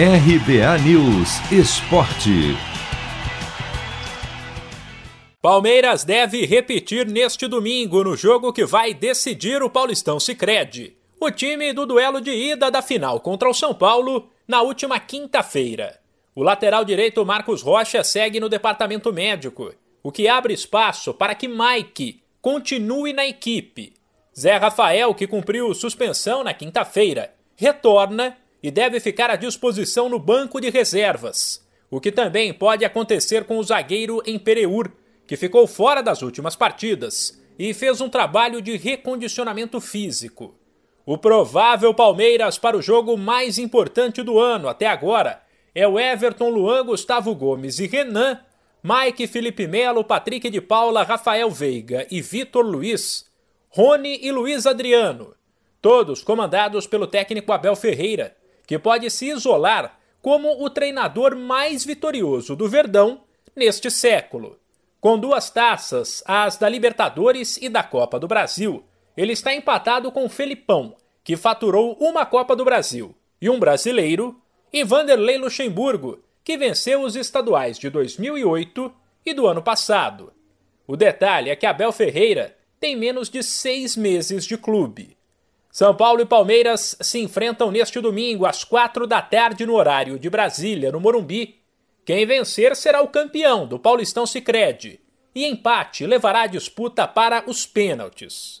RBA News Esporte. Palmeiras deve repetir neste domingo no jogo que vai decidir o Paulistão Sicredi. O time do duelo de ida da final contra o São Paulo na última quinta-feira. O lateral direito Marcos Rocha segue no departamento médico, o que abre espaço para que Mike continue na equipe. Zé Rafael, que cumpriu suspensão na quinta-feira, retorna e deve ficar à disposição no banco de reservas, o que também pode acontecer com o zagueiro Empereur, que ficou fora das últimas partidas e fez um trabalho de recondicionamento físico. O provável Palmeiras para o jogo mais importante do ano até agora é o Everton, Luan, Gustavo Gomes e Renan, Mike, Felipe Melo, Patrick de Paula, Rafael Veiga e Vitor Luiz, Rony e Luiz Adriano, todos comandados pelo técnico Abel Ferreira, que pode se isolar como o treinador mais vitorioso do Verdão neste século. Com duas taças, as da Libertadores e da Copa do Brasil, ele está empatado com Felipão, que faturou uma Copa do Brasil, e um brasileiro, e Vanderlei Luxemburgo, que venceu os estaduais de 2008 e do ano passado. O detalhe é que Abel Ferreira tem menos de seis meses de clube. São Paulo e Palmeiras se enfrentam neste domingo às quatro da tarde no horário de Brasília, no Morumbi, quem vencer será o campeão do Paulistão Sicredi e empate levará a disputa para os pênaltis.